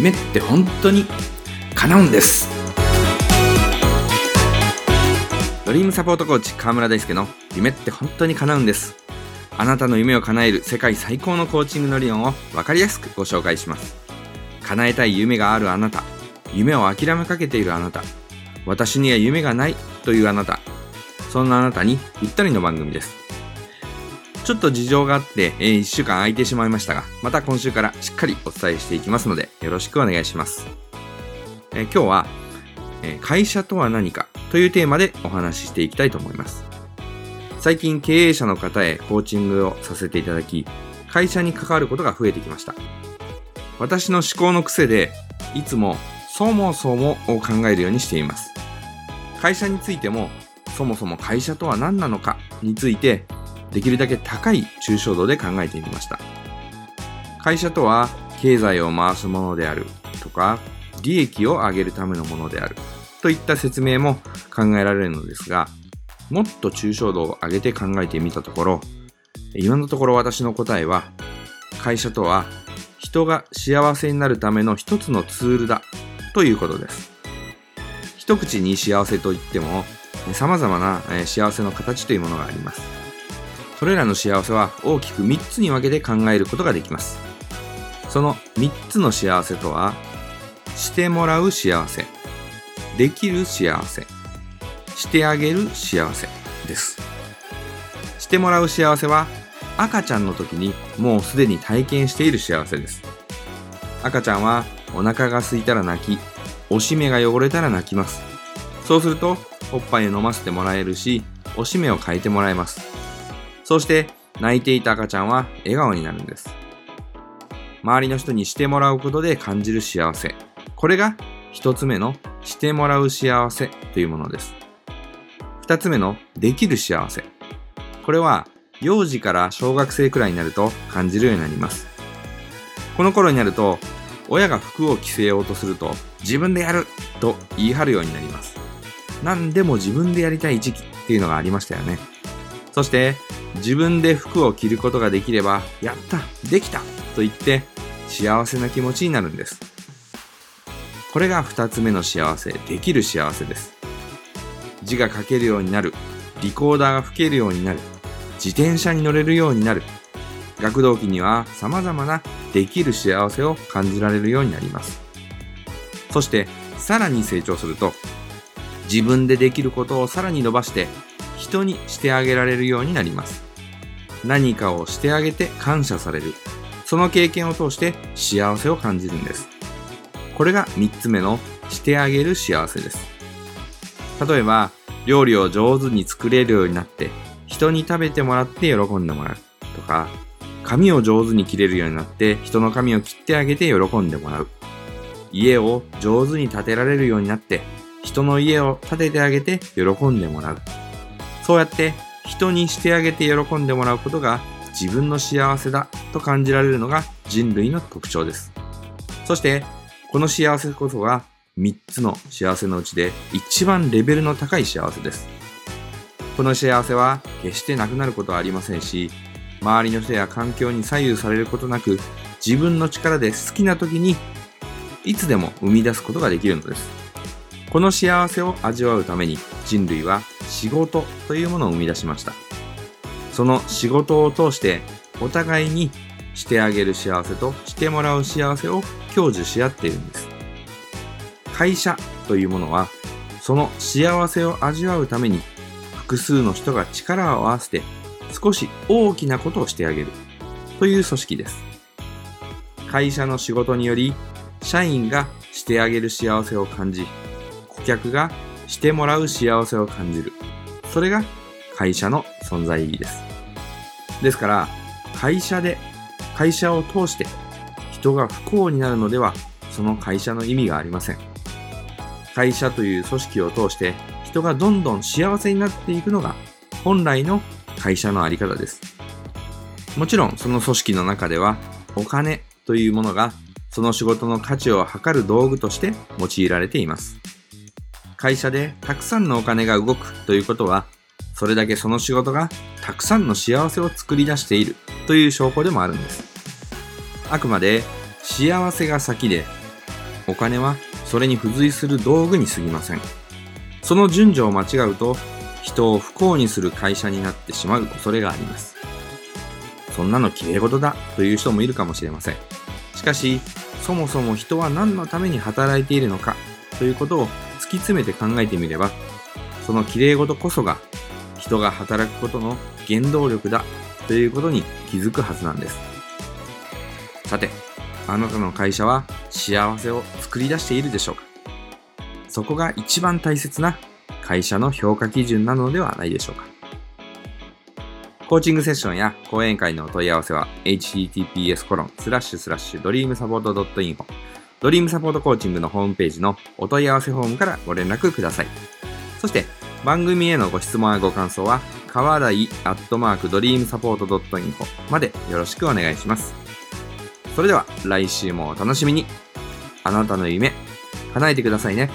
夢って本当に叶うんです。ドリームサポートコーチ河村大輔の夢って本当に叶うんです。あなたの夢を叶える世界最高のコーチングの理論を分かりやすくご紹介します。叶えたい夢があるあなた。夢を諦めかけているあなた。私には夢がないというあなた。そんなあなたにぴったりの番組です。ちょっと事情があって、えー、1週間空いてしまいましたが、また今週からしっかりお伝えしていきますので、よろしくお願いします。えー、今日は、えー、会社とは何かというテーマでお話ししていきたいと思います。最近経営者の方へコーチングをさせていただき、会社に関わることが増えてきました。私の思考の癖で、いつもそもそもを考えるようにしています。会社についても、そもそも会社とは何なのかについてできるだけ高い抽象度で考えてみました。会社とは経済を回すものであるとか、利益を上げるためのものであるといった説明も考えられるのですが、もっと抽象度を上げて考えてみたところ、今のところ私の答えは、会社とは人が幸せになるための一つのツールだということです。一口に幸せといっても、様々な幸せの形というものがあります。それらの幸せは大きく3つに分けて考えることができます。その3つの幸せとは、してもらう幸せ、できる幸せ、してあげる幸せです。してもらう幸せは、赤ちゃんの時にもうすでに体験している幸せです。赤ちゃんはお腹が空いたら泣き、おしめが汚れたら泣きます。そうすると、おっぱいを飲ませてもらえるし、おしめを変えてもらえます。そして泣いていた赤ちゃんは笑顔になるんです。周りの人にしてもらうことで感じる幸せ。これが一つ目のしてもらう幸せというものです。二つ目のできる幸せ。これは幼児から小学生くらいになると感じるようになります。この頃になると親が服を着せようとすると自分でやると言い張るようになります。何でも自分でやりたい時期っていうのがありましたよね。そして自分で服を着ることができれば、やったできたと言って幸せな気持ちになるんです。これが二つ目の幸せ、できる幸せです。字が書けるようになる、リコーダーが吹けるようになる、自転車に乗れるようになる。学童期には様々なできる幸せを感じられるようになります。そしてさらに成長すると、自分でできることをさらに伸ばして人にしてあげられるようになります。何かをしてあげて感謝される。その経験を通して幸せを感じるんです。これが3つ目のしてあげる幸せです。例えば、料理を上手に作れるようになって、人に食べてもらって喜んでもらうとか、髪を上手に切れるようになって人の髪を切ってあげて喜んでもらう。家を上手に建てられるようになって人の家を建ててあげて喜んでもらう。そうやって人にしてあげて喜んでもらうことが自分の幸せだと感じられるのが人類の特徴です。そして、この幸せこそが3つの幸せのうちで一番レベルの高い幸せです。この幸せは決してなくなることはありませんし、周りの人や環境に左右されることなく、自分の力で好きな時にいつでも生み出すことができるのです。この幸せを味わうために人類は仕事というものを生み出しました。その仕事を通してお互いにしてあげる幸せとしてもらう幸せを享受し合っているんです。会社というものはその幸せを味わうために複数の人が力を合わせて少し大きなことをしてあげるという組織です。会社の仕事により社員がしてあげる幸せを感じ顧客がしてもらう幸せを感じる。それが会社の存在意義です。ですから、会社で、会社を通して人が不幸になるのでは、その会社の意味がありません。会社という組織を通して人がどんどん幸せになっていくのが本来の会社のあり方です。もちろんその組織の中ではお金というものがその仕事の価値を測る道具として用いられています。会社でたくさんのお金が動くということは、それだけその仕事がたくさんの幸せを作り出しているという証拠でもあるんです。あくまで幸せが先でお金はそれに付随する道具に過ぎません。その順序を間違うと、人を不幸にする会社になってしまう恐れがあります。そんなの綺麗事だという人もいるかもしれません。しかし、そもそも人は何のために働いているのかということを突き詰めて考えてみれば、その綺麗事こそが人が働くことの原動力だということに気づくはずなんです。さて、あなたの会社は幸せを作り出しているでしょうか？そこが一番大切な会社の評価基準なのではないでしょうか？コーチングセッションや講演会のお問い合わせは https://dreamsupport.info ドリームサポートコーチングのホームページのお問い合わせフォームからご連絡ください。そして番組へのご質問やご感想はかわらいアットマークドリームサポート .info までよろしくお願いします。それでは来週もお楽しみに。あなたの夢、叶えてくださいね。